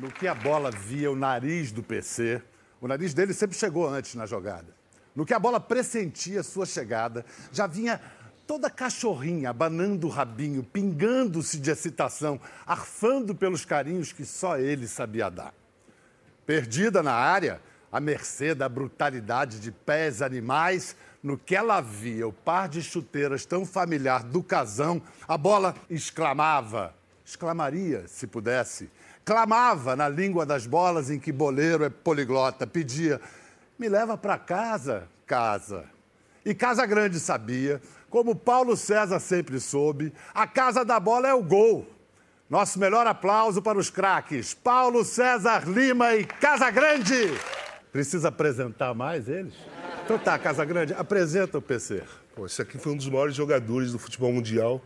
No que a bola via o nariz do PC, o nariz dele sempre chegou antes na jogada. No que a bola pressentia sua chegada, já vinha toda cachorrinha, abanando o rabinho, pingando-se de excitação, arfando pelos carinhos que só ele sabia dar. Perdida na área, à mercê da brutalidade de pés animais, no que ela via o par de chuteiras tão familiar do casão, a bola exclamava, exclamaria se pudesse, clamava na língua das bolas em que boleiro é poliglota, pedia: me leva para casa, casa. E Casa Grande sabia, como Paulo César sempre soube, a casa da bola é o gol. Nosso melhor aplauso para os craques, Paulo César Lima e Casa Grande. Precisa apresentar mais eles? Então tá, Casa Grande, apresenta o PC. Pô, esse aqui foi um dos maiores jogadores do futebol mundial.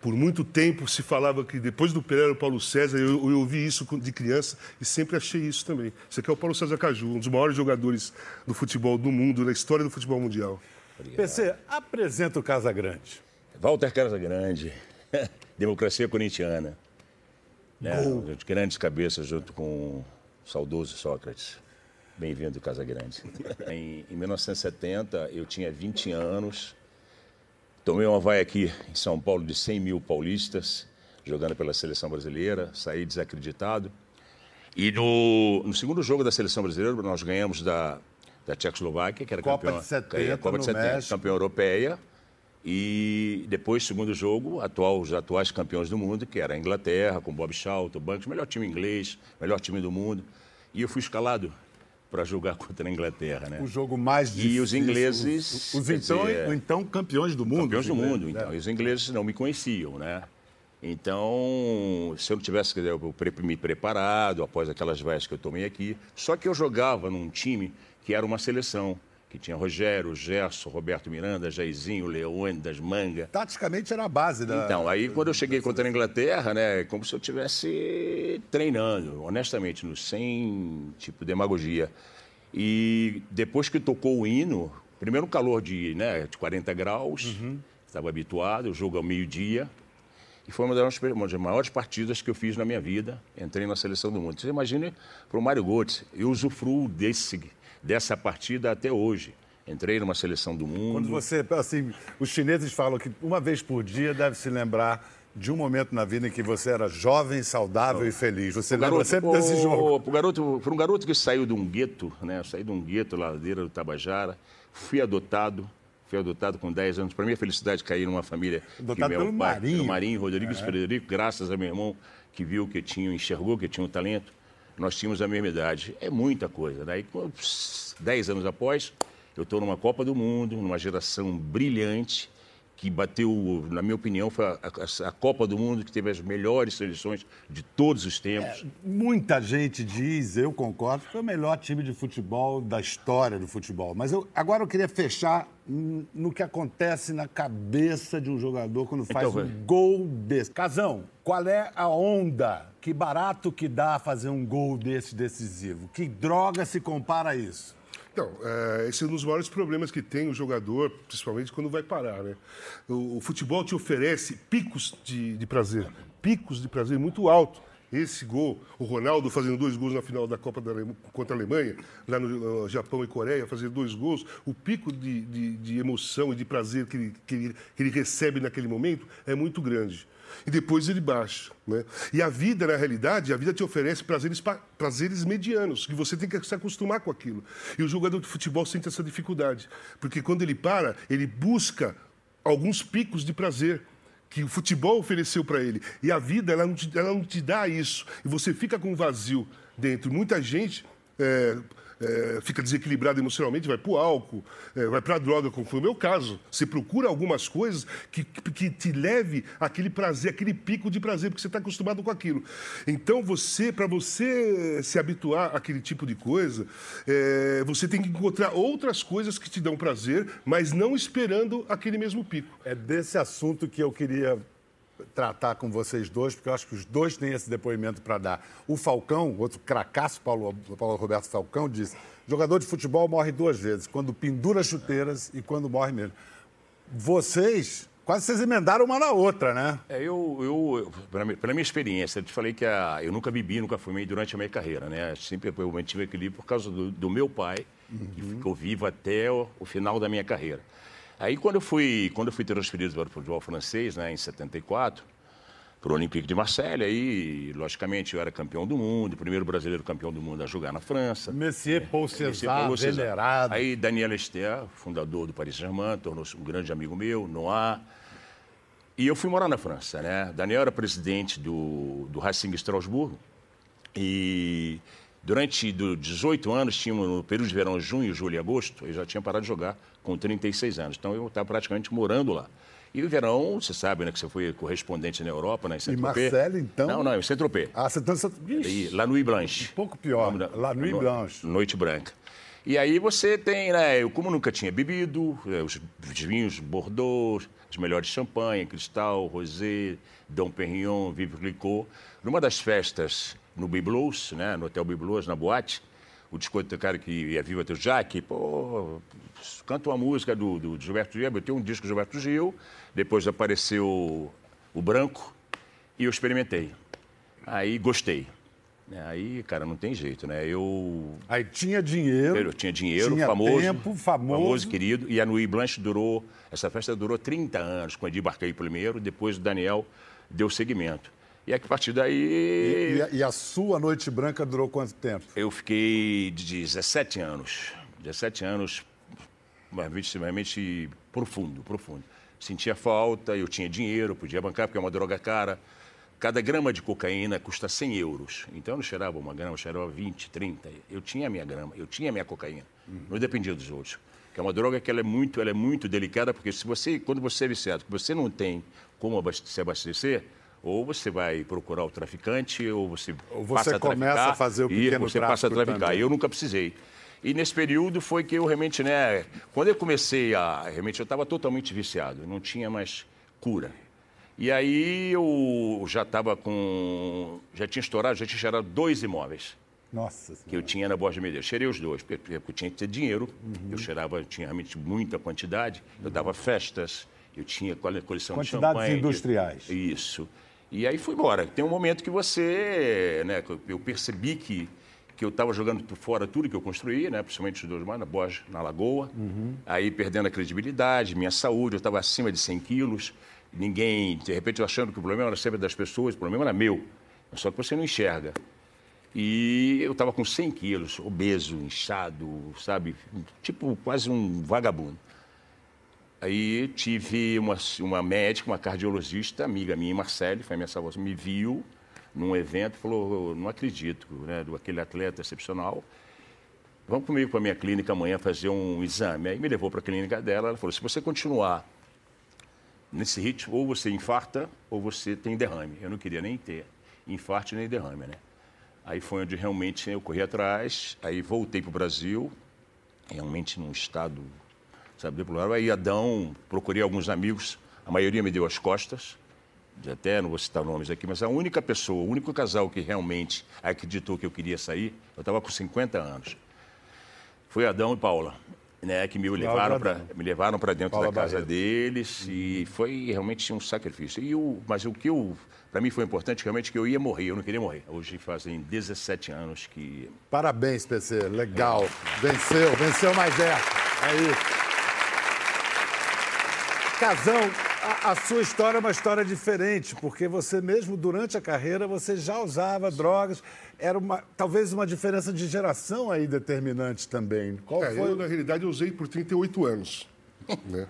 Por muito tempo se falava que depois do Pelé era o Paulo César, eu, eu ouvi isso de criança e sempre achei isso também. Esse aqui é o Paulo César Caju, um dos maiores jogadores do futebol do mundo, da história do futebol mundial. Obrigado. PC, apresenta o Casa Grande. Walter Casa Grande, democracia corintiana. Né? Grandes cabeças junto com o saudoso Sócrates. Bem-vindo, Casa Grande. em, em 1970, eu tinha 20 anos Tomei uma vai aqui em São Paulo de 100 mil paulistas, jogando pela seleção brasileira, saí desacreditado. E no, no segundo jogo da seleção brasileira, nós ganhamos da, da Tchecoslováquia, que era Copa campeão, de 70, Copa de 70, México. campeã europeia. E depois, segundo jogo, atual, os atuais campeões do mundo, que era a Inglaterra, com Bob Charlton, Banks, melhor time inglês, melhor time do mundo. E eu fui escalado para jogar contra a Inglaterra, né? O jogo mais difícil. E os ingleses, Os, os então, dizer, então campeões do mundo. campeões do os ingleses, mundo, então. né? E os ingleses não me conheciam, né? Então, se eu não tivesse quer dizer, eu me preparado após aquelas vaias que eu tomei aqui, só que eu jogava num time que era uma seleção, que tinha Rogério, Gerson, Roberto Miranda, Jairzinho, Leônidas, Manga. Taticamente era a base da. Então, aí quando eu cheguei contra a Inglaterra, né, é como se eu estivesse treinando, honestamente, no, sem, tipo, demagogia. E depois que tocou o hino, primeiro um calor de, né, de 40 graus, estava habituado, o jogo ao meio-dia, e foi uma das, uma das maiores partidas que eu fiz na minha vida. Entrei na seleção do mundo. Você imagina para o Mário Götze, eu usufruo desse, dessa partida até hoje. Entrei numa seleção do mundo. Quando você, assim, os chineses falam que uma vez por dia deve se lembrar de um momento na vida em que você era jovem, saudável e feliz. Você lembra sempre desse jogo. Pro garoto, para um garoto que saiu de um gueto, né? Eu saí de um gueto, ladeira do Tabajara, fui adotado, fui adotado com 10 anos. Para mim, a felicidade de cair numa família Adotado que meu pelo pai, Marinho. pelo Marinho, Rodrigues Frederico, graças a meu irmão que viu que eu tinha, enxergou que eu tinha um talento. Nós tínhamos a mesma idade. É muita coisa. Daí, com- 10 anos após, eu estou numa Copa do Mundo, numa geração brilhante que bateu, na minha opinião, foi a, a- a Copa do Mundo que teve as melhores seleções de todos os tempos. Muita gente diz, eu concordo, que foi o melhor time de futebol da história do futebol. Mas eu, agora eu queria fechar no que acontece na cabeça de um jogador quando faz Então, um vai. gol desse. Casão, qual é a onda? Que barato que dá fazer um gol desse decisivo? Que droga se compara a isso? Então, é, esse é um dos maiores problemas que tem o jogador, principalmente quando vai parar, né? O, o futebol te oferece picos de, de prazer, picos de prazer muito alto. Esse gol, o Ronaldo fazendo dois gols na final da Copa da contra a Alemanha, lá no, Japão e Coreia, fazendo dois gols, o pico de, de- de emoção e de prazer que ele, que, ele, que ele recebe naquele momento é muito grande. E depois ele baixa. Né? E a vida, na realidade, a vida te oferece prazeres, prazeres medianos, que você tem que se acostumar com aquilo. E o jogador de futebol sente essa dificuldade, porque quando ele para, ele busca alguns picos de prazer que o futebol ofereceu para ele. E a vida, ela não, te, ela não te dá isso. E você fica com um vazio dentro. Muita gente é, é, fica desequilibrada emocionalmente, vai para o álcool, é, vai para a droga, como foi o meu caso. Você procura algumas coisas que, que te leve aquele prazer, aquele pico de prazer, porque você está acostumado com aquilo. Então, você, para você se habituar àquele tipo de coisa, é, você tem que encontrar outras coisas que te dão prazer, mas não esperando aquele mesmo pico. É desse assunto que eu queria tratar com vocês dois, porque eu acho que os dois têm esse depoimento para dar. O Falcão, outro cracaço, Paulo, Paulo Roberto Falcão, disse: jogador de futebol morre duas vezes, quando pendura chuteiras e quando morre mesmo. Vocês quase vocês emendaram uma na outra, né? É, eu, eu, pela, minha, pela minha experiência, eu te falei que a, eu nunca bebi, nunca fumei durante a minha carreira, né? Sempre eu mantive equilíbrio por causa do, do meu pai, uhum. que ficou vivo até o, o, final da minha carreira. Aí, quando eu fui, quando eu fui transferido para o futebol francês, né, em 74, para o Olympique de Marseille. Aí, logicamente, eu era campeão do mundo, primeiro brasileiro campeão do mundo a jogar na França. Messier Paul César, venerado. Aí, Daniel Esther, fundador do Paris Saint-Germain, tornou-se um grande amigo meu, Noah. E eu fui morar na França, né? Daniel era presidente do, do Racing Strasbourg. E durante do 18 anos, tínhamos no período de verão, junho, julho e agosto, eu já tinha parado de jogar com 36 anos. Então, eu estava praticamente morando lá. E o verão, você sabe, né, que você foi correspondente na Europa, né, em Saint-Tropez. E Marcelo, então? Não, não, em Saint-Tropez. Ah, você está em La Nuit Blanche. Um pouco pior, da... La Nuit Blanche. Noite Branca. E aí você tem, né, eu como nunca tinha bebido, é, os vinhos Bordeaux, as melhores champanhe, Cristal, Rosé, Dom Perignon, Vive Clicquot. Numa das festas no Biblos, né, no Hotel Biblos, na boate, o discotekário que ia viva teu Jack, pô, canta uma música do, do Gilberto Gil, eu tenho um disco do Gilberto Gil, depois apareceu o Branco e eu experimentei. Aí gostei. Aí, cara, não tem jeito, né? Eu. Aí tinha dinheiro. Eu tinha dinheiro, tinha famoso. Tempo, famoso. Famoso, querido. E a Nui Blanche durou. Essa festa durou 30 anos, com o Edir Barquei primeiro, depois o Daniel deu seguimento. E a partir daí. E, e, a, e, a, sua Noite Branca durou quanto tempo? Eu fiquei de 17 anos. 17 anos, realmente profundo, profundo. Sentia falta, eu tinha dinheiro, podia bancar, porque é uma droga cara. Cada grama de cocaína custa 100 euros. Então eu não cheirava uma grama, eu cheirava 20, 30. Eu tinha a minha grama, eu tinha a minha cocaína. Uhum. Não dependia dos outros. Que é uma droga que ela é muito, ela é muito delicada, porque se você, quando você é viciado, que você não tem como se abastecer, ou você vai procurar o traficante, ou você, ou você passa a começa a fazer o pequeno e você passa a traficar. Também. Eu nunca precisei. E nesse período foi que eu realmente, né, quando eu comecei a, realmente eu estava totalmente viciado, não tinha mais cura. E aí eu já estava com, já tinha estourado, já tinha cheirado dois imóveis. Nossa Que eu tinha na Borja de Medeiros. Cheirei os dois, porque eu tinha que ter dinheiro. Uhum. Eu cheirava, tinha realmente muita quantidade. Eu dava festas, eu tinha coleção Quantidades de champanhe. Quantidades industriais. Isso. E aí fui embora. Tem um momento que você, né, eu percebi que que eu estava jogando por fora tudo que eu construí, né? principalmente os dois na Borja, na Lagoa. Uhum. Aí perdendo a credibilidade, minha saúde, eu estava acima de 100 quilos. Ninguém, de repente, achando que o problema era sempre das pessoas, o problema era meu. Só que você não enxerga. E eu estava com 100 quilos, obeso, inchado, sabe? Tipo quase um vagabundo. Aí tive uma, uma médica, uma cardiologista, amiga minha, Marcele, foi minha salvação, me viu num evento, falou, não acredito, né, do aquele atleta excepcional. Vamos comigo para a minha clínica amanhã fazer um exame. Aí me levou para a clínica dela, ela falou, se você continuar nesse ritmo, ou você infarta ou você tem derrame. Eu não queria nem ter infarto nem derrame, né? Aí foi onde realmente eu corri atrás, aí voltei para o Brasil, realmente num estado, sabe, deplorável. Aí Adão, procurei alguns amigos, a maioria me deu as costas, até não vou citar nomes aqui, mas a única pessoa, o único casal que realmente acreditou que eu queria sair, eu estava com 50 anos, foi Adão e Paula, né, que me levaram para me levaram para dentro Paula da casa Barreto. deles uhum. e foi realmente um sacrifício. E o, mas o que eu para mim foi importante realmente que eu ia morrer, eu não queria morrer. Hoje fazem 17 anos que Parabéns, PC, legal. É. Venceu, venceu mais é. É isso. Casão, a, a, sua história é uma história diferente, porque você mesmo, durante a carreira, você já usava drogas. Era uma, talvez uma diferença de geração aí determinante também. Qual é, foi? Eu, na realidade, usei por 38 anos. né?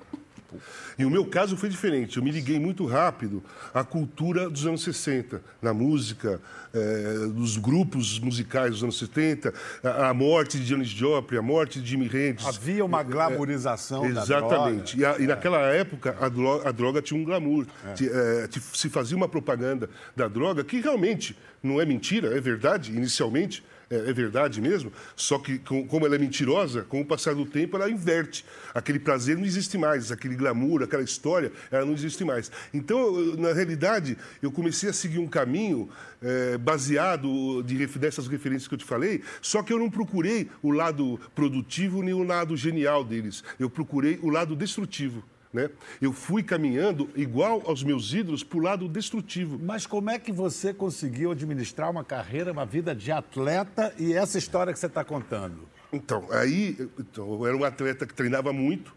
E o meu caso foi diferente. Eu me liguei muito rápido à cultura dos anos 60, na música, é, dos grupos musicais dos anos 70, a, a, morte de Janis Joplin, a morte de Jimi Hendrix. Havia uma glamorização é, da Exatamente. droga. E, e, naquela época, a droga, a droga, tinha um glamour. É. se fazia uma propaganda da droga que realmente não é mentira, é verdade, inicialmente, é, é verdade mesmo, só que com, como ela é mentirosa, com o passar do tempo ela inverte. Aquele prazer não existe mais, aquele glamour, aquela história, ela não existe mais. Então, na realidade, eu comecei a seguir um caminho é, baseado de, dessas referências que eu te falei, só que eu não procurei o lado produtivo nem o lado genial deles. Eu procurei o lado destrutivo Né? Eu fui caminhando igual aos meus ídolos para o lado destrutivo. Mas como é que você conseguiu administrar uma carreira, uma vida de atleta e essa história que você está contando? Então, aí então, eu era um atleta que treinava muito.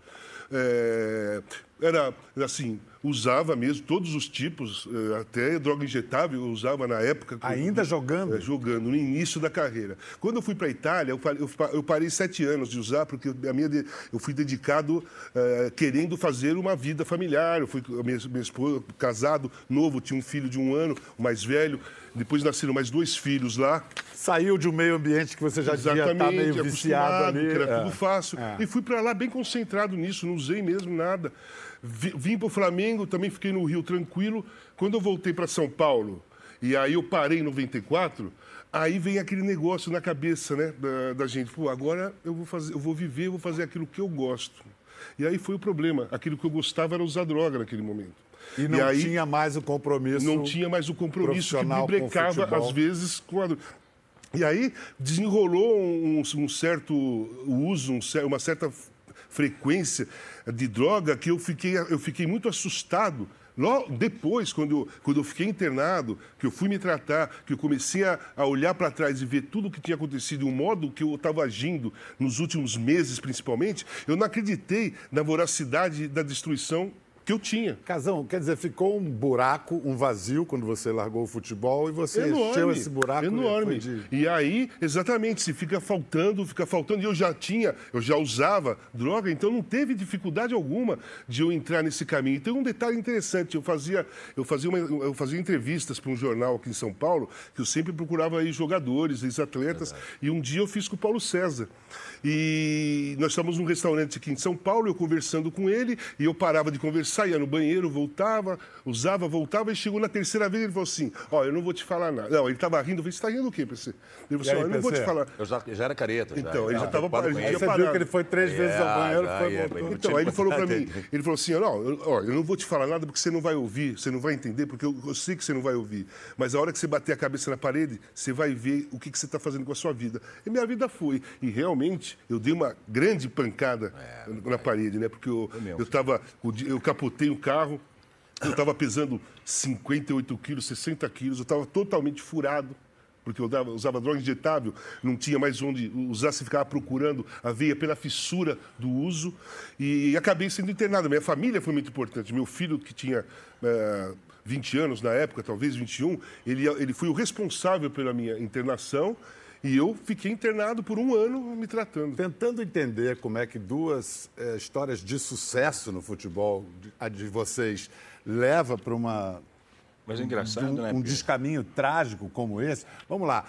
É, era assim, usava mesmo todos os tipos, eh, até droga injetável eu usava na época. Ainda jogando? É, jogando, no início da carreira. Quando eu fui para a Itália, eu parei sete anos de usar, porque a minha, eu fui dedicado é, querendo fazer uma vida familiar. Eu fui minha, minha esposa, casado, novo, tinha um filho de um ano, o mais velho. Depois nasceram mais dois filhos lá. Saiu de um meio ambiente que você já Exatamente, devia estar meio viciado ali. Que era é. tudo fácil. É. E fui para lá bem concentrado nisso, não usei mesmo nada. Vim para o Flamengo, também fiquei no Rio tranquilo. Quando eu voltei para São Paulo, e aí eu parei em 94, aí vem aquele negócio na cabeça né, da, da gente. Pô, agora eu vou, fazer, eu vou viver, eu vou fazer aquilo que eu gosto. E aí foi o problema. Aquilo que eu gostava era usar droga naquele momento. E não e aí, tinha mais o compromisso. Não tinha mais o compromisso que me brecava, às vezes, com a. E aí desenrolou um, um certo uso, um, uma certa frequência de droga que eu fiquei, eu fiquei muito assustado. Logo depois, quando eu, quando eu fiquei internado, que eu fui me tratar, que eu comecei a, a olhar para trás e ver tudo o que tinha acontecido, o modo que eu estava agindo nos últimos meses, principalmente, eu não acreditei na voracidade da destruição que eu tinha. Casão, quer dizer, ficou um buraco, um vazio quando você largou o futebol e você enorme, encheu esse buraco. Enorme. De... E aí, exatamente, se fica faltando, fica faltando. E eu já tinha, eu já usava droga, então não teve dificuldade alguma de eu entrar nesse caminho. E tem um detalhe interessante, eu fazia, eu fazia, uma, eu fazia entrevistas para um jornal aqui em São Paulo, que eu sempre procurava aí jogadores, ex-atletas, e um dia eu fiz com o Paulo César. E nós estávamos num restaurante aqui em São Paulo, eu conversando com ele, e eu parava de conversar, ia no banheiro, voltava, usava, voltava, e chegou na terceira vez ele falou assim: Ó, oh, eu não vou te falar nada. Não, ele estava rindo, eu falei: Você está rindo o quê, PC? Ele falou assim: Ó, eu não vou te falar. Eu já, já era careta. Já. Então, ele já estava parado. Você viu que ele foi três vezes ao banheiro já, foi é, voltou. Então, aí ele falou para mim, ele falou assim, ó, eu, ó, eu não vou te falar nada porque você não vai ouvir, você não vai entender, porque eu, eu, sei que você não vai ouvir. Mas a hora que você bater a cabeça na parede, você vai ver o que, que você está fazendo com a sua vida. E minha vida foi. E realmente, eu dei uma grande pancada é, na parede, né? Porque eu, eu, tava, eu capotei o carro, eu estava pesando 58 quilos, 60 quilos, eu estava totalmente furado porque eu usava, usava droga injetável, não tinha mais onde usar, se ficava procurando a veia pela fissura do uso e acabei sendo internado. Minha família foi muito importante. Meu filho, que tinha é, 20 anos na época, talvez 21, ele, ele foi o responsável pela minha internação e eu fiquei internado por um ano me tratando. Tentando entender como é que duas é, histórias de sucesso no futebol, a de vocês, leva para uma mas é engraçado, um, né? Um descaminho trágico como esse. Vamos lá.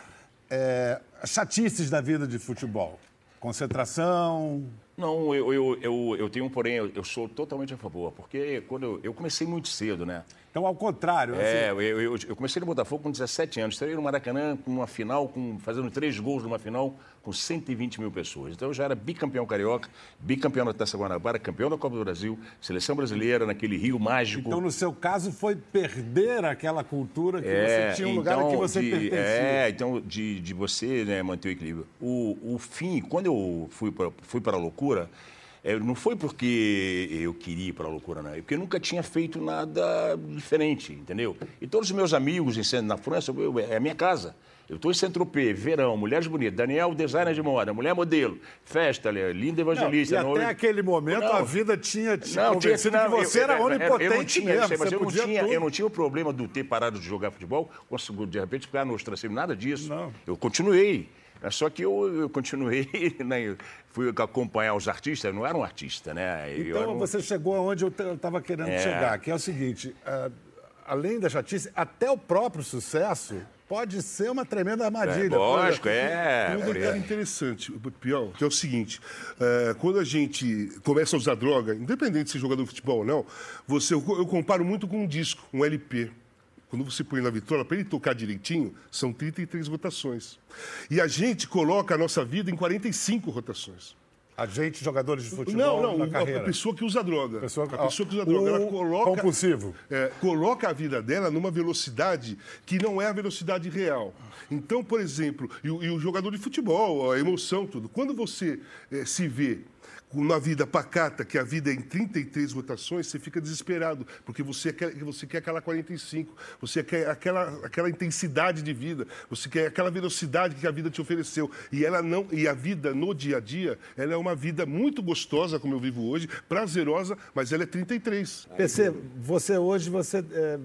É, chatices da vida de futebol. Concentração. Não, eu, eu, eu, eu tenho um porém, eu, eu sou totalmente a favor, porque quando eu, eu comecei muito cedo, né? Então, ao contrário. É, assim... eu, eu, eu, comecei no Botafogo com 17 anos. Estreei no Maracanã com uma final, com, fazendo três gols numa final com 120 mil pessoas. Então, eu já era bicampeão carioca, bicampeão da Taça Guanabara, campeão da Copa do Brasil, seleção brasileira, naquele Rio mágico. Então, no seu caso, foi perder aquela cultura que é, você tinha um lugar então, que você de, pertencia. É, então, de, de você né, manter o equilíbrio. O, o fim, quando eu fui para fui a loucura, é, não foi porque eu queria ir para a loucura, não. É porque eu nunca tinha feito nada diferente, entendeu? E todos os meus amigos na França, eu, é a minha casa. Eu estou em Saint-Tropez, verão, mulheres bonitas, Daniel, designer de moda, mulher modelo, festa, linda evangelista. Não, e até aquele momento não, a vida tinha te não, tinha, que você eu, era onipotente eu, não tinha, mesmo, mas eu não, tinha, tudo. eu não tinha o problema de ter parado de jogar futebol, de repente ficar no ostracismo, nada disso. Não. Eu continuei. Só que eu, eu continuei, né, fui acompanhar os artistas, eu não era um artista, né? Então um... você chegou aonde eu estava querendo É. chegar, que é o seguinte, uh, além da chatice, até o próprio sucesso pode ser uma tremenda armadilha. É, lógico, é. Tem um detalhe interessante, pior, que é o seguinte: é, quando a gente começa a usar droga, independente de ser jogador de futebol ou não, você, eu, eu comparo muito com um disco, um LP. Quando você põe na vitrola, para ele tocar direitinho, são 33 rotações. E a gente coloca a nossa vida em 45 rotações. A gente, jogadores de futebol, Não, não, na a carreira. pessoa que usa droga. Pessoa- a pessoa que usa droga, ela coloca. compulsivo. é, coloca a vida dela numa velocidade que não é a velocidade real. Então, por exemplo, e, o- e o jogador de futebol, a emoção, tudo. Quando você eh, se vê uma vida pacata, que a vida é em 33 rotações, você fica desesperado, porque você quer, você quer aquela 45, você quer aquela, aquela intensidade de vida, você quer aquela velocidade que a vida te ofereceu. E ela não, e a vida no dia a dia, ela é uma vida muito gostosa, como eu vivo hoje, prazerosa, mas ela é 33. PC, você hoje você é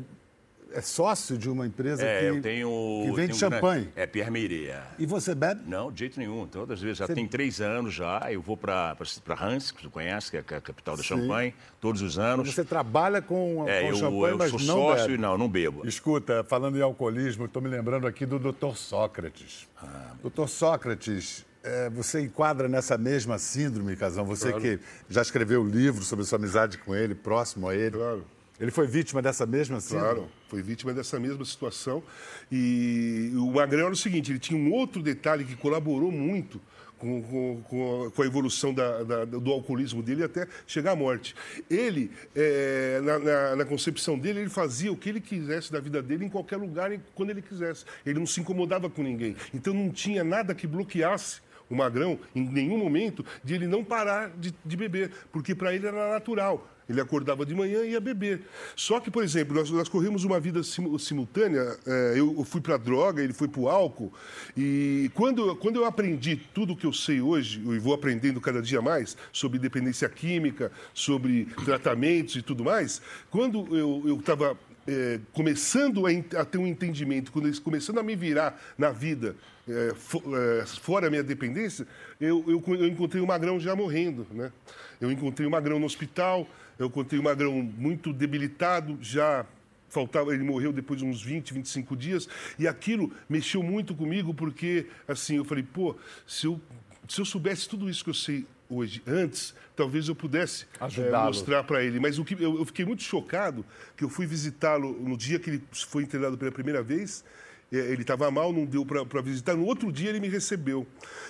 é sócio de uma empresa é, que, eu tenho, que vende tenho champanhe. Grande, é, Pierre Meireia. E você bebe? Não, de jeito nenhum. Todas as vezes. Já você... tem três anos já. Eu vou para Hans, que você conhece, que é a capital da Sim. champanhe, todos os anos. Você trabalha com, é, com eu, champanhe, eu mas sou não sócio bebe. e não, não bebo. Escuta, falando em alcoolismo, estou me lembrando aqui do Dr. Sócrates. Ah, Dr. Sócrates, é, você enquadra nessa mesma síndrome, Casão? Você claro. que já escreveu livro sobre sua amizade com ele, próximo a ele. Claro. Ele foi vítima dessa mesma síndrome? Claro, foi vítima dessa mesma situação. E o Magrão era o seguinte, ele tinha um outro detalhe que colaborou muito com, com, com, a evolução da, da, do alcoolismo dele até chegar à morte. Ele, é, na, na, na, concepção dele, ele fazia o que ele quisesse da vida dele em qualquer lugar, quando ele quisesse. Ele não se incomodava com ninguém. Então não tinha nada que bloqueasse o Magrão, em nenhum momento, de ele não parar de, de beber, porque para ele era natural. Ele acordava de manhã e ia beber. Só que, por exemplo, nós, nós corremos uma vida sim, simultânea. É, eu, fui para droga, ele foi para o álcool. E quando, quando eu aprendi tudo o que eu sei hoje, e vou aprendendo cada dia mais, sobre dependência química, sobre tratamentos e tudo mais, quando eu estava é, começando a, a, ter um entendimento, quando começando a me virar na vida, é, for, é, fora a minha dependência, eu, eu, eu encontrei o Magrão já morrendo. Né? Eu encontrei o Magrão no hospital, eu encontrei o Magrão muito debilitado, já faltava, ele morreu depois de uns 20, 25 dias, e aquilo mexeu muito comigo, porque, assim, eu falei, pô, se eu, se eu soubesse tudo isso que eu sei hoje, antes, talvez eu pudesse é, mostrar para ele. Mas o que, eu, eu, fiquei muito chocado que eu fui visitá-lo no dia que ele foi internado pela primeira vez. É, ele estava mal, não deu para visitar. No outro dia ele me recebeu.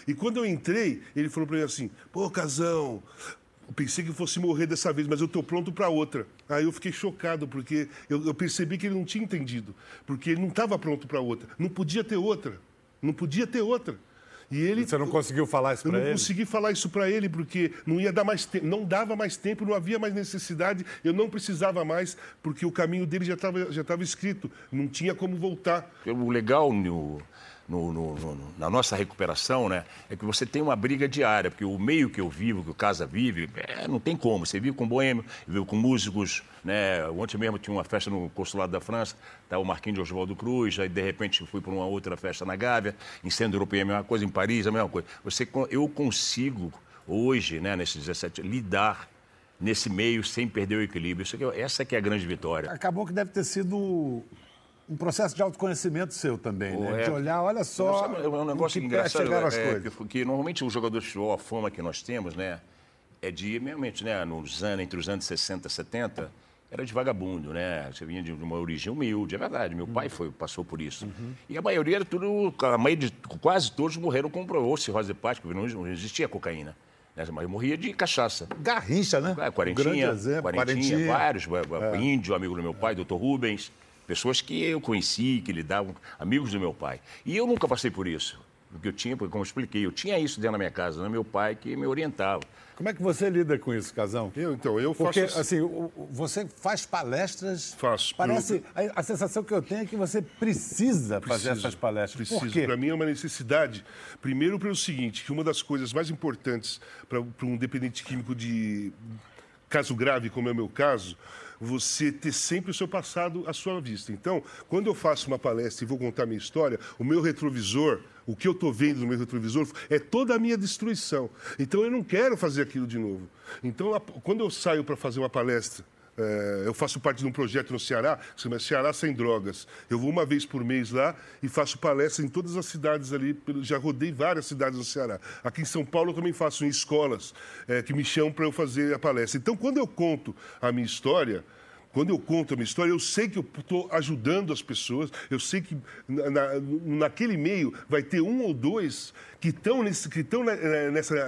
E quando eu entrei, ele falou para mim assim: pô, Casão, pensei que fosse morrer dessa vez, mas eu estou pronto para outra. Aí eu fiquei chocado, porque eu, eu, percebi que ele não tinha entendido. Porque ele não estava pronto para outra. Não podia ter outra. Não podia ter outra. E ele, Você não conseguiu falar isso para ele? Eu não consegui falar isso para ele porque não ia dar mais tempo, não dava mais tempo, não havia mais necessidade, eu não precisava mais porque o caminho dele já estava já estava escrito, não tinha como voltar. O legal no no, no, no, na nossa recuperação, né, é que você tem uma briga diária, porque o meio que eu vivo, que o Casa vive, é, não tem como. Você vive com boêmio, vive com músicos, né? Ontem mesmo tinha uma festa no Consulado da França, tá o Marquinhos de Oswaldo Cruz, aí de repente fui para uma outra festa na Gávea, em Centro Europeu a mesma coisa, em Paris a mesma coisa. Você, eu consigo hoje, né, nesses 17, lidar nesse meio sem perder o equilíbrio. Isso aqui, é, essa que é a grande vitória. Acabou que deve ter sido um processo de autoconhecimento seu também, né? É. De olhar, olha só. É um negócio engraçado. Chegaram as é, coisas. Que, que normalmente o jogador de futebol, a fama que nós temos, né? É de, realmente, né? Nos anos, entre os anos 60 e 70, era de vagabundo, né? Você vinha de uma origem humilde, é verdade. Meu uhum. pai foi, passou por isso. Uhum. E a maioria era tudo, a maioria de, quase todos morreram com ou cirrose hepática, porque não existia cocaína. Né? Mas morria de cachaça. Garrincha, né? É, quarentinha, exemplo, quarentinha, quarentinha, vários. É. Índio, amigo do meu pai, doutor Rubens. Pessoas que eu conheci, que lidavam, amigos do meu pai. E eu nunca passei por isso. Porque eu tinha, como eu expliquei, eu tinha isso dentro da minha casa, né? meu pai que me orientava. Como é que você lida com isso, Casão? Eu, então, eu faço... Porque, assim, você faz palestras... Faço. Parece... A, a, sensação que eu tenho é que você precisa Preciso, fazer essas palestras. Preciso. Para mim é uma necessidade. Primeiro pelo seguinte, que uma das coisas mais importantes para um dependente químico de caso grave, como é o meu caso, você ter sempre o seu passado à sua vista. Então, quando eu faço uma palestra e vou contar minha história, o meu retrovisor, o que eu estou vendo no meu retrovisor, é toda a minha destruição. Então, eu não quero fazer aquilo de novo. Então, quando eu saio para fazer uma palestra, é, eu faço parte de um projeto no Ceará, que se chama Ceará Sem Drogas. Eu vou uma vez por mês lá e faço palestra em todas as cidades ali. Já rodei várias cidades no Ceará. Aqui em São Paulo eu também faço em escolas é, que me chamam para eu fazer a palestra. Então, quando eu conto a minha história, quando eu conto a minha história, eu sei que eu estou ajudando as pessoas, eu sei que na, naquele meio vai ter um ou dois que estão nesse,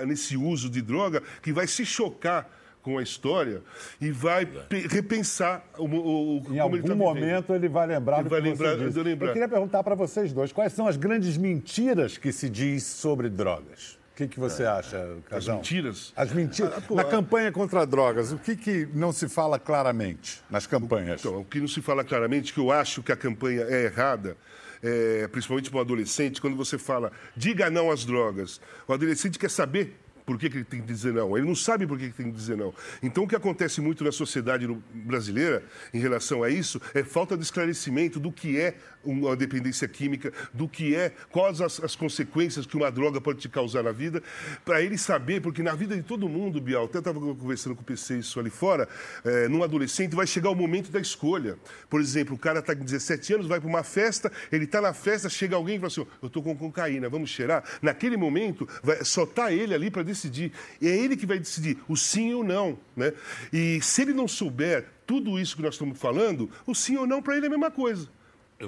nesse uso de droga que vai se chocar com a história e vai repensar o, o, em algum ele tá momento ele vai lembrar ele do vai que lembrar, você disse. Eu queria perguntar para vocês dois quais são as grandes mentiras que se diz sobre drogas. O que, que você acha, As Casão? mentiras. As mentiras. Ah, pô, Na campanha contra drogas, o que, que não se fala claramente nas campanhas? Então, o que não se fala claramente, que eu acho que a campanha é errada, é, principalmente para um adolescente, quando você fala diga não às drogas, o adolescente quer saber por que, que ele tem que dizer não. Ele não sabe por que, que tem que dizer não. Então, o que acontece muito na sociedade brasileira em relação a isso é falta de esclarecimento do que é uma dependência química, do que é, quais as, as consequências que uma droga pode te causar na vida, para ele saber, porque na vida de todo mundo, Bial, até estava conversando com o PC isso ali fora, é, num adolescente vai chegar o momento da escolha. Por exemplo, o cara está com 17 anos, vai para uma festa, ele está na festa, chega alguém e fala assim, "Ó, eu estou com cocaína, vamos cheirar? Naquele momento, vai, só está ele ali para decidir. E é ele que vai decidir o sim ou não. Né? E se ele não souber tudo isso que nós estamos falando, o sim ou não para ele é a mesma coisa.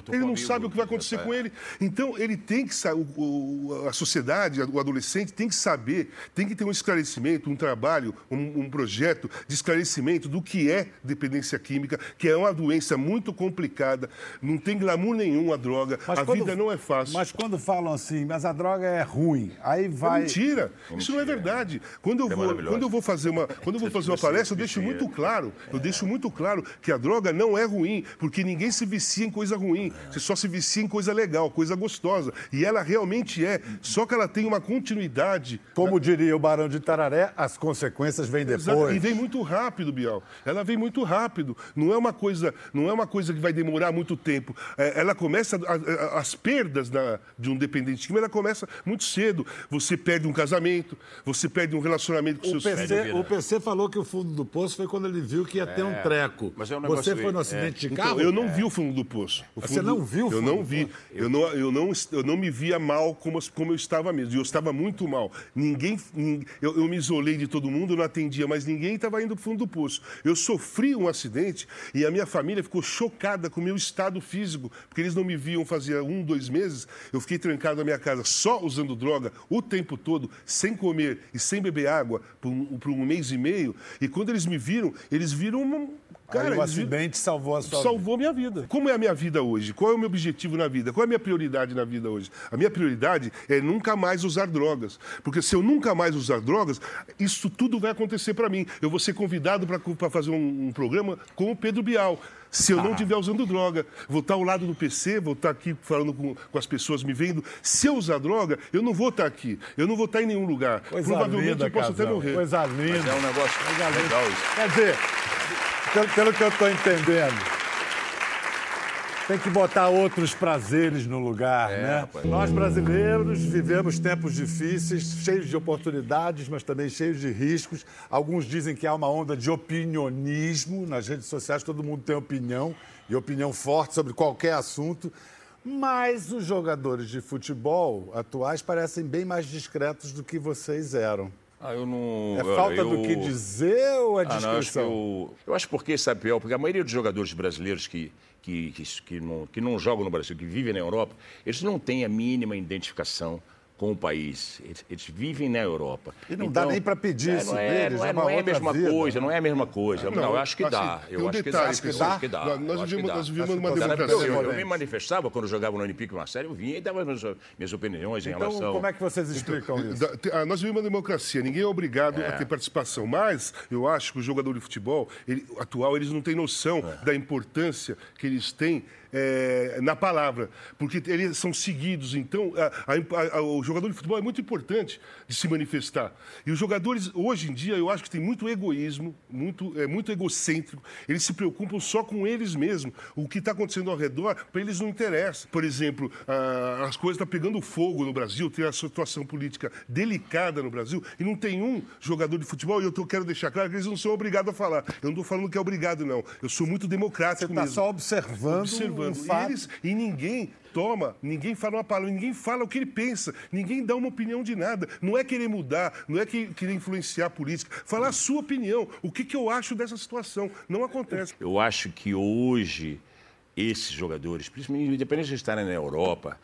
Ele não amigo sabe o que vai acontecer já com tá- ele. Então, ele tem que saber, a sociedade, o adolescente tem que saber, tem que ter um esclarecimento, um trabalho, um, um projeto de esclarecimento do que é dependência química, que é uma doença muito complicada, não tem glamour nenhum a droga, a quando- vida não é fácil. Mas quando falam assim, mas a droga é ruim, aí É vai. mentira. Isso não é verdade. Quando eu É vou, quando eu vou fazer uma, quando eu vou fazer uma Você palestra, eu deixo muito claro. Eu deixo muito claro que a droga não é ruim, porque ninguém se vicia em coisa ruim. Você só se vicia em coisa legal, coisa gostosa. E ela realmente é. Só que ela tem uma continuidade. Como diria o Barão de Tararé, as consequências vêm Exato. depois. E vem muito rápido, Bial. Ela vem muito rápido. Não é uma coisa, não é uma coisa que vai demorar muito tempo. É, ela começa a- a- as perdas da- de um dependente químico, ela começa muito cedo. Você perde um casamento, você perde um relacionamento com O seus filhos. PC, o PC falou que o fundo do poço foi quando ele viu que ia ter um treco. mas é um negócio Você foi no aí, acidente de Então, carro? eu não vi o fundo do poço. O Você não viu o Eu não vi. Eu não, eu, não, eu não me via mal como, como eu estava mesmo. E eu estava muito mal. Ninguém. nin- Eu, eu me isolei de todo mundo, não atendia, mas ninguém estava indo para o fundo do poço. Eu sofri um acidente e a minha família ficou chocada com o meu estado físico, porque eles não me viam fazia um, dois meses. Eu fiquei trancado na minha casa só usando droga o tempo todo, sem comer e sem beber água por um, por um mês e meio. E quando eles me viram, eles viram uma. Cara, Aí o acidente salvou a sua vida. salvou minha vida. Como é a minha vida hoje? Qual é o meu objetivo na vida? Qual é a minha prioridade na vida hoje? A minha prioridade é nunca mais usar drogas. Porque se eu nunca mais usar drogas, isso tudo vai acontecer para mim. Eu vou ser convidado para fazer um, um programa com o Pedro Bial. Se eu Ah. não estiver usando droga, vou estar ao lado do PC, vou estar aqui falando com, com as pessoas me vendo. Se eu usar droga, eu não vou estar aqui. Eu não vou estar em nenhum lugar. Coisa Provavelmente linda, eu posso até morrer. Coisa Mas linda. é um negócio legal isso. Quer dizer, pelo, pelo que eu estou entendendo, tem que botar outros prazeres no lugar, né? rapaz. Nós brasileiros vivemos tempos difíceis, cheios de oportunidades, mas também cheios de riscos. Alguns dizem que há uma onda de opinionismo nas redes sociais, todo mundo tem opinião e opinião forte sobre qualquer assunto. Mas os jogadores de futebol atuais parecem bem mais discretos do que vocês eram. Ah, eu não. É falta eu- do que dizer ou é Ah, não, acho eu, eu acho porque, sabe, Pior? Porque a maioria dos jogadores brasileiros que, que, que, que não, que não jogam no Brasil, que vivem na Europa, eles não têm a mínima identificação com o país. Eles, eles vivem na Europa. E não dá nem pra pedir isso não é, deles, não é é, não é a mesma vida. coisa, não é a mesma coisa. Não, eu acho que dá. assim, tem Eu um acho que detalhe, dá. Eu acho que dá. Acho que dá. nós vivemos numa democracia. Eu, eu me manifestava quando eu jogava no Olympique Marseille, eu vinha e dava minhas, minhas opiniões em Então, relação. como é que vocês explicam isso? Da- te- ah, Nós vivemos uma democracia, ninguém é obrigado a ter participação. Mas eu acho que o jogador de futebol ele- atual, eles não têm noção da importância que eles têm eh, na palavra. Porque eles são seguidos. Então, a- a- a- o jogador de futebol é muito importante de se manifestar. E os jogadores, hoje em dia, eu acho que tem muito egoísmo, muito, é muito egocêntrico. Eles se preocupam só com eles mesmos. O que está acontecendo ao redor, para eles não interessa. Por exemplo, as coisas estão pegando fogo no Brasil, tem a situação política delicada no Brasil, e não tem um jogador de futebol, e eu tô- quero deixar claro que eles não são obrigados a falar. Eu não estou falando que é obrigado, não. Eu sou muito democrático Você está mesmo. só observando, Observando. Um E, eles, e ninguém toma, ninguém fala uma palavra, ninguém fala o que ele pensa, ninguém dá uma opinião de nada. Não é querer mudar, não é que- querer influenciar a política. Falar a sua opinião, o que, que eu acho dessa situação. Não acontece. Eu acho que hoje esses jogadores, principalmente independente de estarem na Europa,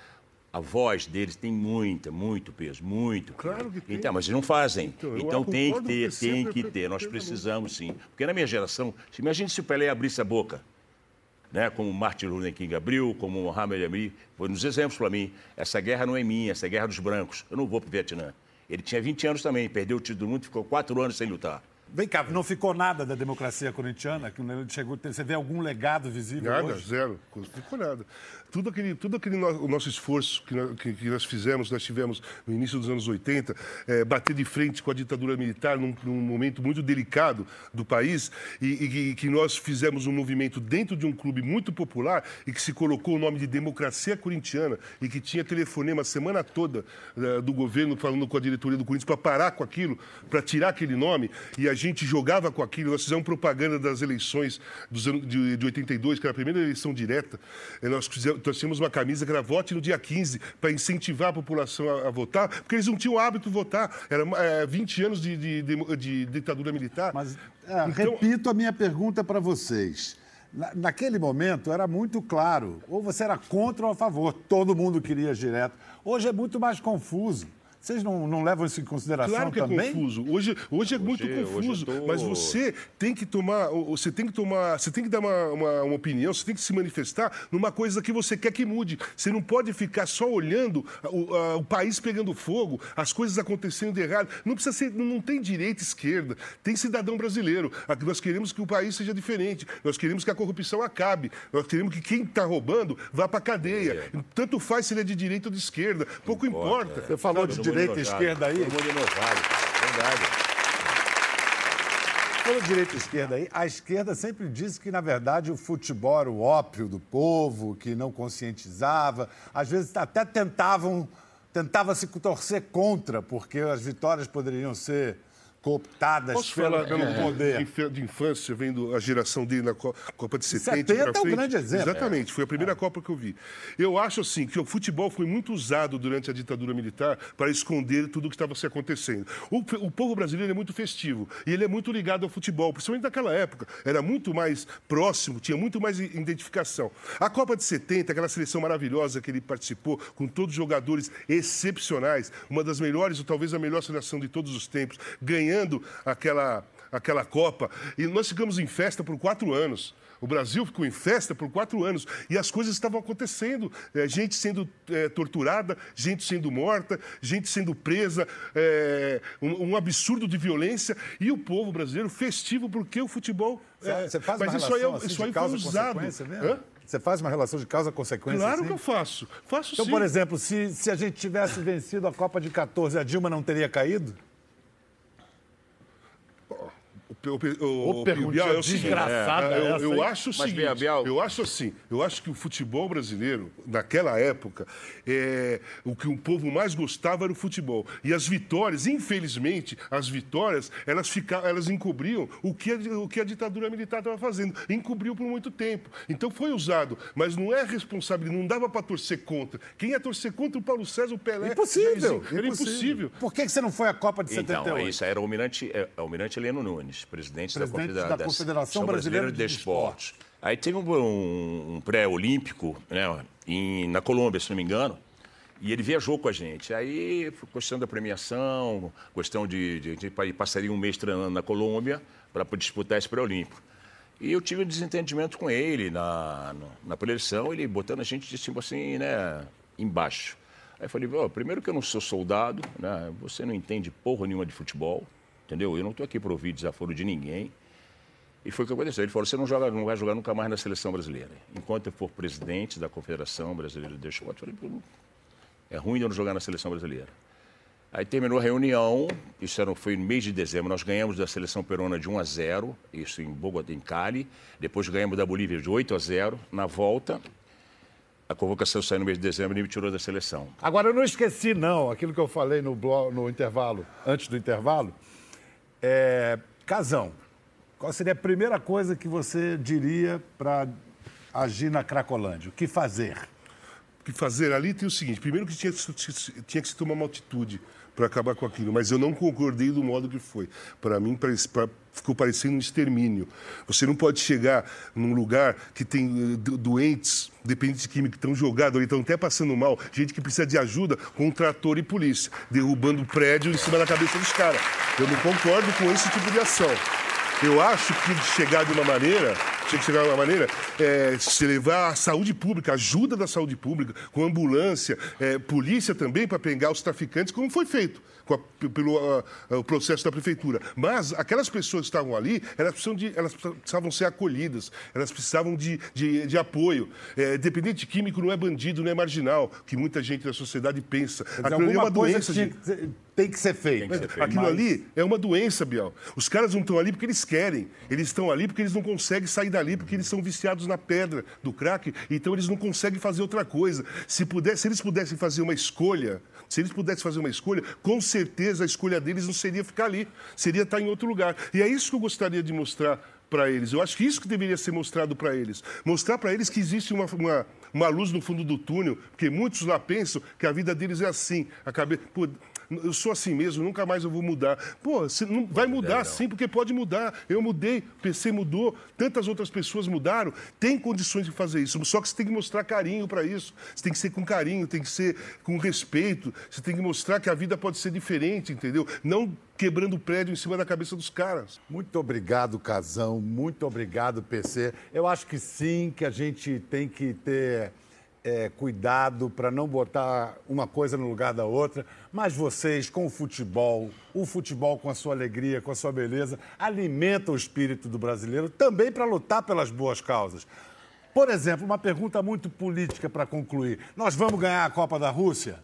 a voz deles tem muita, muito peso, muito. Claro que tem. Então, mas eles não fazem. Então, Então, tem que ter, tem que ter. Nós precisamos sim. Porque na minha geração, se- imagine se o Pelé abrisse a boca, né? como Martin Luther King abriu, como Muhammad Ali, foi nos exemplos para mim. Essa guerra não é minha, essa é guerra dos brancos. Eu não vou para o Vietnã. Ele tinha 20 anos também, perdeu o título do mundo, ficou quatro anos sem lutar. Vem cá, não ficou nada da democracia corintiana? Que chegou, você vê algum legado visível Nada, hoje? zero. Não ficou nada. Tudo aquele, tudo aquele no, o nosso esforço que nós, que, que nós fizemos, nós tivemos no início dos anos 80, é, bater de frente com a ditadura militar num, num momento muito delicado do país e, e, e, que nós fizemos um movimento dentro de um clube muito popular e que se colocou o nome de Democracia Corintiana e que tinha telefonema a semana toda é, do governo falando com a diretoria do Corinthians para parar com aquilo, para tirar aquele nome e a gente jogava com aquilo. Nós fizemos propaganda das eleições dos anos de, de 82, que era a primeira eleição direta. Nós fizemos nós tínhamos uma camisa que era vote no dia 15, para incentivar a população a, a, votar, porque eles não tinham o hábito de votar. Era é, 20 anos de, de, de, de ditadura militar. Mas, é, então... repito a minha pergunta para vocês. Na, naquele momento era muito claro, ou você era contra ou a favor, todo mundo queria direto. Hoje é muito mais confuso. Vocês não, não levam isso em consideração claro que também? é confuso. Hoje, hoje é hoje, muito confuso. Tô... Mas você tem que tomar, você tem que tomar, você tem que dar uma, uma, uma, opinião, você tem que se manifestar numa coisa que você quer que mude. Você não pode ficar só olhando o, a, o país pegando fogo, as coisas acontecendo de errado. Não precisa ser, não tem direita, esquerda, tem cidadão brasileiro. Nós queremos que o país seja diferente. Nós queremos que a corrupção acabe. Nós queremos que quem está roubando vá para a cadeia. É. Tanto faz se ele é de direita ou de esquerda. Pouco importa. importa. Você falou de direita e esquerda aí. Todo mundo inovado. Verdade. Pelo direita e esquerda aí, a esquerda sempre disse que, na verdade, o futebol era o ópio do povo, que não conscientizava. Às vezes até tentavam, tentava se torcer contra, porque as vitórias poderiam ser cooptadas Posso falar pelo é, poder. De infância, vendo a geração dele na Copa de 70. 70 é um grande exemplo. Exatamente, foi a primeira é. Copa que eu vi. Eu acho assim que o futebol foi muito usado durante a ditadura militar para esconder tudo o que estava se acontecendo. O, o povo brasileiro é muito festivo e ele é muito ligado ao futebol, principalmente naquela época. Era muito mais próximo, tinha muito mais identificação. A Copa de 70, aquela seleção maravilhosa que ele participou, com todos os jogadores excepcionais, uma das melhores, ou talvez a melhor seleção de todos os tempos, ganhando ganhando aquela, aquela Copa. E nós ficamos em festa por quatro anos. O Brasil ficou em festa por quatro anos e as coisas estavam acontecendo. É, gente sendo é, torturada, gente sendo morta, gente sendo presa, é, um, um, absurdo de violência e o povo brasileiro festivo porque o futebol. Você faz mas isso aí, assim, isso aí foi usado. Você faz uma relação de causa-consequência? Claro assim? que eu faço. Faço então, sim. por exemplo, se, se a gente tivesse vencido a Copa de 14, a Dilma não teria caído? O, o, o Bial é o seguinte, desgraçada é, eu, eu acho o seguinte, Bial... eu acho assim, eu acho que o futebol brasileiro naquela época é, o que o povo mais gostava era o futebol e as vitórias, infelizmente, as vitórias elas ficavam, elas encobriam o que a, o que a ditadura militar estava fazendo, encobriu por muito tempo. Então foi usado, mas não é responsável, não dava para torcer contra. Quem ia torcer contra o Paulo César, o Pelé, impossível, era impossível. impossível. Por que, que você não foi à Copa de então, 78? Então, isso era o Almirante, é, Almirante Heleno Nunes presidente, presidente da, da, Confederação Brasileira de, Esportes. Aí teve um, um, um pré-olímpico né, em, na Colômbia, se não me engano, e ele viajou com a gente. Aí, questão da premiação, questão de, de, de passaria um mês treinando na Colômbia para disputar esse pré-olímpico. E eu tive um desentendimento com ele na, na, na ele botando a gente de cima assim, né, embaixo. Aí eu falei, oh, primeiro que eu não sou soldado, né, você não entende porra nenhuma de futebol, entendeu? Eu não estou aqui para ouvir desaforo de ninguém. E foi o que aconteceu. Ele falou: você não, joga, não vai jogar nunca mais na seleção brasileira. Enquanto eu for presidente da Confederação Brasileira de Esporte, eu falei: é ruim eu não jogar na seleção brasileira. Aí terminou a reunião, isso era, foi no mês de dezembro, nós ganhamos da seleção peruana de 1 a 0, isso em Bogotá, em Cali. Depois ganhamos da Bolívia de 8 a 0. Na volta, a convocação saiu no mês de dezembro e me tirou da seleção. Agora, eu não esqueci, não, aquilo que eu falei no, no intervalo, antes do intervalo. É, Casão, qual seria a primeira coisa que você diria para agir na Cracolândia? O que fazer? O que fazer? Ali tem o seguinte: primeiro que tinha, tinha que se tomar uma atitude para acabar com aquilo, mas eu não concordei do modo que foi. Para mim, ficou parecendo um extermínio. Você não pode chegar num lugar que tem eh, doentes, dependentes de química, que estão jogados ali, estão até passando mal, gente que precisa de ajuda, com um trator e polícia, derrubando prédio em cima da cabeça dos caras. Eu não concordo com esse tipo de ação. Eu acho que chegar de uma maneira tinha que chegar uma maneira, é, se levar a saúde pública, ajuda da saúde pública, com ambulância, é, polícia também para pegar os traficantes, como foi feito a, pelo a, a, processo da prefeitura. Mas aquelas pessoas que estavam ali, elas, precisam de, elas precisavam ser acolhidas, elas precisavam de, de, de apoio. É, dependente químico não é bandido, não é marginal, que muita gente da sociedade pensa. Aquilo ali é uma doença. Que de... Tem que ser feito. Que ser feito. Aquilo Mas... ali é uma doença, Biel. Os caras não estão ali porque eles querem. Eles estão ali porque eles não conseguem sair dali, porque eles são viciados na pedra do crack, então eles não conseguem fazer outra coisa. Se, puder, se eles pudessem fazer uma escolha, se eles pudessem fazer uma escolha, com certeza a escolha deles não seria ficar ali, seria estar em outro lugar. E é isso que eu gostaria de mostrar para eles. Eu acho que isso que deveria ser mostrado para eles. Mostrar para eles que existe uma, uma, uma, luz no fundo do túnel, porque muitos lá pensam que a vida deles é assim. A cabeça, eu sou assim mesmo, nunca mais eu vou mudar. Pô, você não vai mudar sim, porque pode mudar. Eu mudei, o PC mudou, tantas outras pessoas mudaram. Tem condições de fazer isso, só que você tem que mostrar carinho para isso. Você tem que ser com carinho, tem que ser com respeito. Você tem que mostrar que a vida pode ser diferente, entendeu? Não quebrando prédio em cima da cabeça dos caras. Muito obrigado, Casão. Muito obrigado, PC. Eu acho que sim, que a gente tem que ter é, cuidado para não botar uma coisa no lugar da outra, mas vocês, com o futebol, o futebol com a sua alegria, com a sua beleza, alimenta o espírito do brasileiro também para lutar pelas boas causas. Por exemplo, uma pergunta muito política para concluir: nós vamos ganhar a Copa da Rússia?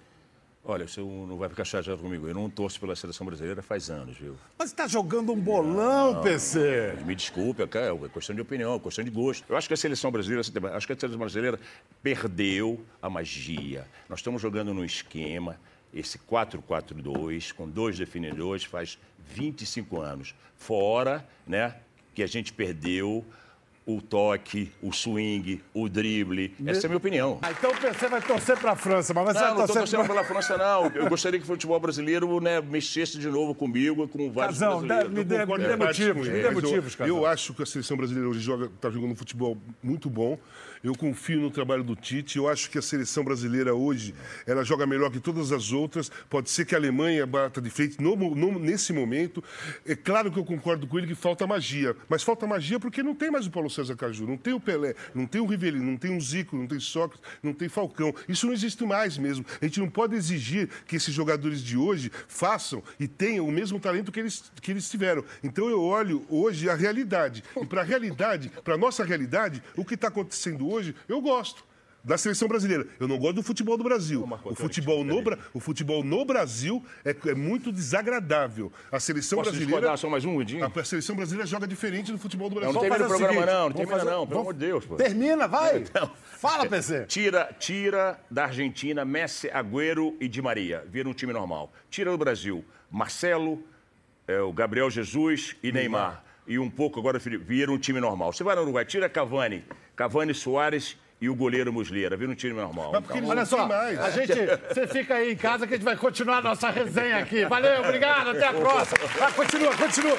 Olha, você não vai ficar chateado comigo. Eu não torço pela seleção brasileira faz anos, viu? Mas está jogando um bolão, não, PC. Me desculpe, é questão de opinião, é questão de gosto. Eu acho que a seleção brasileira, acho que a seleção brasileira perdeu a magia. Nós estamos jogando num esquema, esse 4-4-2, com dois definidores, faz 25 anos. Fora, né, que a gente perdeu o toque, o swing, o drible. Essa é a minha opinião. Ah, então você vai torcer para a França, mas você não, vai não torcer torcendo pela França, não. Eu gostaria que o futebol brasileiro né, mexesse de novo comigo, com vários Casão, brasileiros. Me dê, me dê motivos, me dê motivos, eu, eu acho que a seleção brasileira hoje está jogando um futebol muito bom. Eu confio no trabalho do Tite. Eu acho que a seleção brasileira hoje ela joga melhor que todas as outras. Pode ser que a Alemanha bata de frente no, no, nesse momento. É claro que eu concordo com ele que falta magia. Mas falta magia porque não tem mais o Paulo César Caju, não tem o Pelé, não tem o Rivelino, não tem o Zico, não tem Sócrates, não tem Falcão. Isso não existe mais mesmo. A gente não pode exigir que esses jogadores de hoje façam e tenham o mesmo talento que eles, que eles tiveram. Então eu olho hoje a realidade. E para a realidade, para a nossa realidade, o que está acontecendo hoje hoje, eu gosto da seleção brasileira. Eu não gosto do futebol do Brasil. O futebol, no, o futebol no Brasil é, é muito desagradável. A seleção Posso brasileira. só mais um, Udinho? A, a, seleção brasileira joga diferente do futebol do Brasil. Não, não termina o programa, seguinte, não. Não termina, fazer... não. Pelo amor de Deus. Pô. Termina, vai. Então, Fala, PC. Tira, tira da Argentina Messi, Agüero e Di Maria. Vira um time normal. Tira do Brasil Marcelo, é, o Gabriel Jesus e Neymar. Neymar. E um pouco agora vira um time normal. Você vai no Uruguai, tira Cavani, Cavani Soares e o goleiro Musleira. Vira um time normal. Mas porque olha só, mais. a gente, você fica aí em casa que a gente vai continuar a nossa resenha aqui. Valeu, obrigado, até a próxima. Vai, continua, continua.